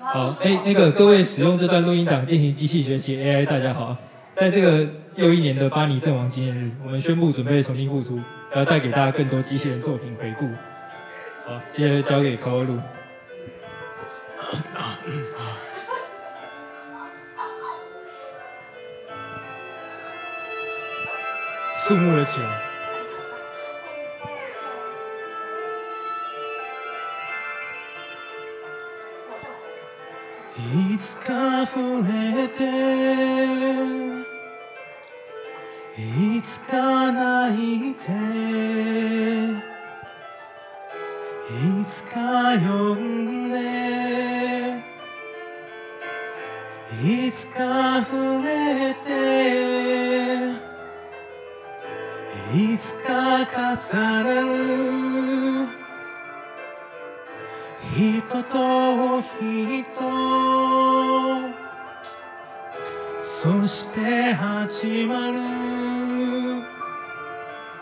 好，哎，那个各位使用这段录音档进行机器学习 AI，大家好，在这个又一年的巴黎阵亡纪念日，我们宣布准备重新复出，要带给大家更多机器人作品回顾。好，接下来交给 c o r l Lu，肃穆了起来。いつか触れていつか泣いていつか呼んでいつか触れていつか重なる人と人そして始まる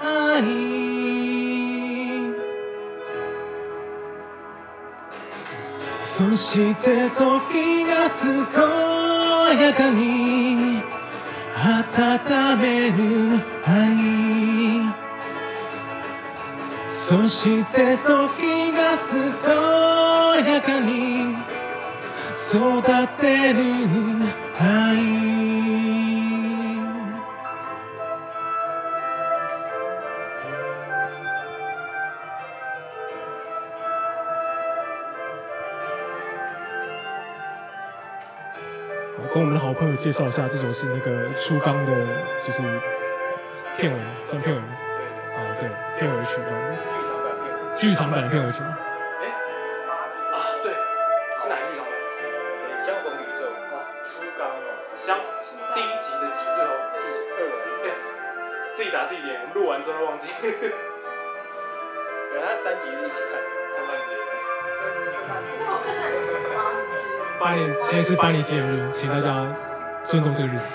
愛そして時が健やかに温める愛そして時が健やかに跟我们的好朋友介绍一下，这首是那个初刚的，就是片尾，片尾，啊对，片尾曲，剧场版的片尾曲。将第一集的最后第二，对，自己打自己脸，录完之后忘记。等来三集一起看，圣诞节，圣八年，一今天是八年纪军日，请大家尊重这个日子。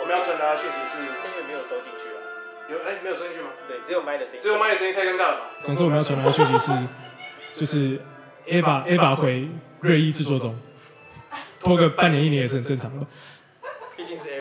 我们要传达的讯息是，因为没有收进去啊。有哎，没有收进去吗？对，只有麦的声音，只有麦的声音太尴尬了嘛。总之我们要传达的讯息是，就是 Ava Ava 回瑞艺制作中，拖个半年一年也是很正常的。毕竟是。